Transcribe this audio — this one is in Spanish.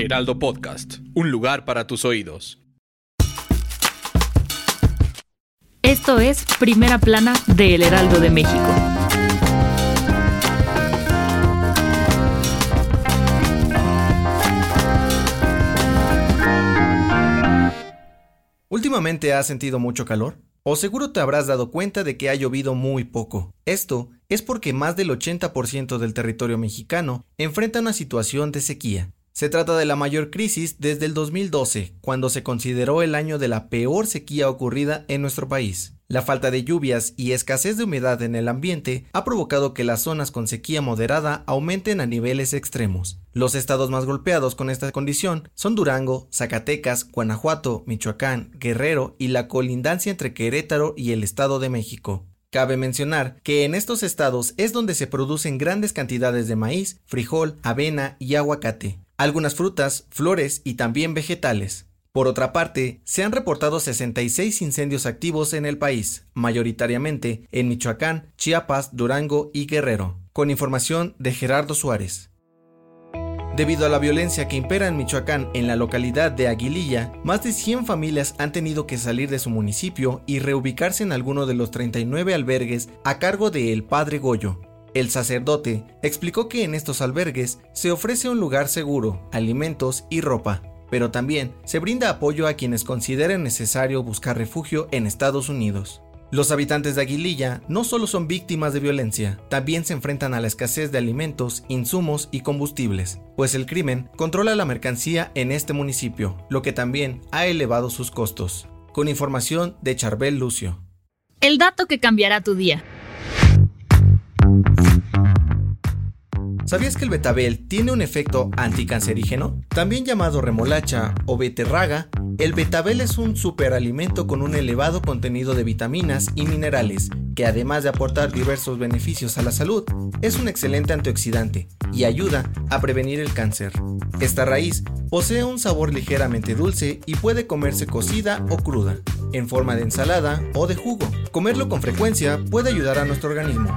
Heraldo Podcast, un lugar para tus oídos. Esto es Primera Plana de El Heraldo de México. ¿Últimamente has sentido mucho calor? O seguro te habrás dado cuenta de que ha llovido muy poco. Esto es porque más del 80% del territorio mexicano enfrenta una situación de sequía. Se trata de la mayor crisis desde el 2012, cuando se consideró el año de la peor sequía ocurrida en nuestro país. La falta de lluvias y escasez de humedad en el ambiente ha provocado que las zonas con sequía moderada aumenten a niveles extremos. Los estados más golpeados con esta condición son Durango, Zacatecas, Guanajuato, Michoacán, Guerrero y la colindancia entre Querétaro y el Estado de México. Cabe mencionar que en estos estados es donde se producen grandes cantidades de maíz, frijol, avena y aguacate, algunas frutas, flores y también vegetales. Por otra parte, se han reportado 66 incendios activos en el país, mayoritariamente en Michoacán, Chiapas, Durango y Guerrero, con información de Gerardo Suárez. Debido a la violencia que impera en Michoacán en la localidad de Aguililla, más de 100 familias han tenido que salir de su municipio y reubicarse en alguno de los 39 albergues a cargo de El Padre Goyo. El sacerdote explicó que en estos albergues se ofrece un lugar seguro, alimentos y ropa, pero también se brinda apoyo a quienes consideren necesario buscar refugio en Estados Unidos. Los habitantes de Aguililla no solo son víctimas de violencia, también se enfrentan a la escasez de alimentos, insumos y combustibles, pues el crimen controla la mercancía en este municipio, lo que también ha elevado sus costos. Con información de Charbel Lucio. El dato que cambiará tu día. ¿Sabías que el betabel tiene un efecto anticancerígeno? También llamado remolacha o beterraga, el betabel es un superalimento con un elevado contenido de vitaminas y minerales, que además de aportar diversos beneficios a la salud, es un excelente antioxidante y ayuda a prevenir el cáncer. Esta raíz posee un sabor ligeramente dulce y puede comerse cocida o cruda, en forma de ensalada o de jugo. Comerlo con frecuencia puede ayudar a nuestro organismo.